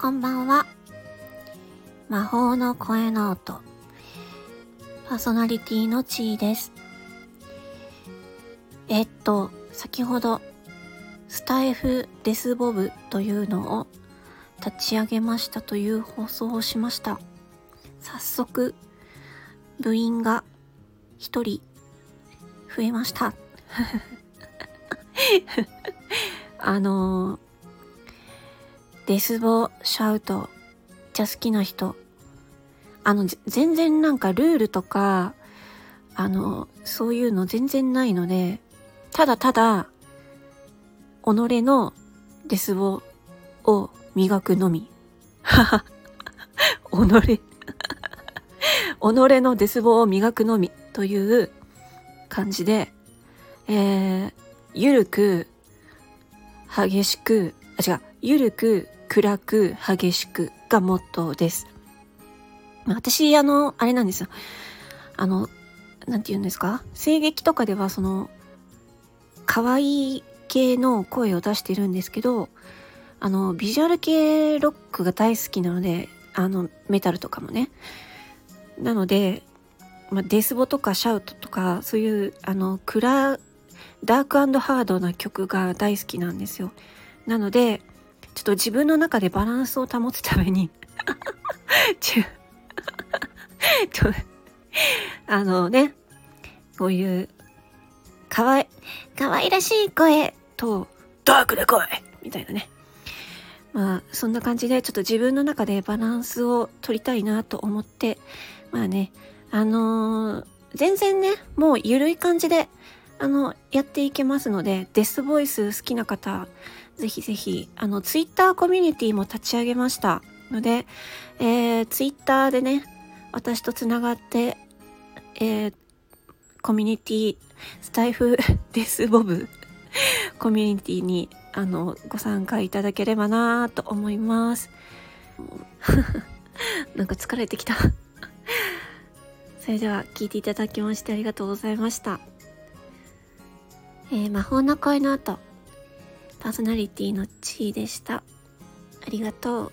こんばんは。魔法の声の音。パーソナリティの地位です。えっと先ほどスタイフデスボブというのを立ち上げましたという放送をしました。早速部員が一人増えました。あのー、デスボシャウト。じゃ好きな人。あの全然なんかルールとかあのそういうの全然ないのでただただ己のデスボを磨くのみ。己。己のデスボを磨くのみ。という感じで、えー、ゆるく、激しく、あ、違う、ゆるく、暗く、激しくがモットーです。私、あの、あれなんですよ。あの、なんて言うんですか？声劇とかではその、可愛い系の声を出してるんですけど、あの、ビジュアル系ロックが大好きなので、あの、メタルとかもね。なので、まあ、デスボとかシャウトとか、そういう、あの、暗、ダークハードな曲が大好きなんですよ。なので、ちょっと自分の中でバランスを保つために ちょ、あのね、こういう、かわい、かわいらしい声と、ダークで来いみたいなね。まあ、そんな感じで、ちょっと自分の中でバランスを取りたいなと思って、まあね、あのー、全然ね、もう緩い感じで、あの、やっていけますので、デスボイス好きな方、ぜひぜひ、あの、ツイッターコミュニティも立ち上げました。ので、えー、ツイッターでね、私とつながって、えー、コミュニティ、スタイフ デスボブ コミュニティにあのご参加いただければなと思います。なんか疲れてきた。それでは聞いていただきましてありがとうございました。えー、魔法の声の後。パーソナリティの地位でした。ありがとう。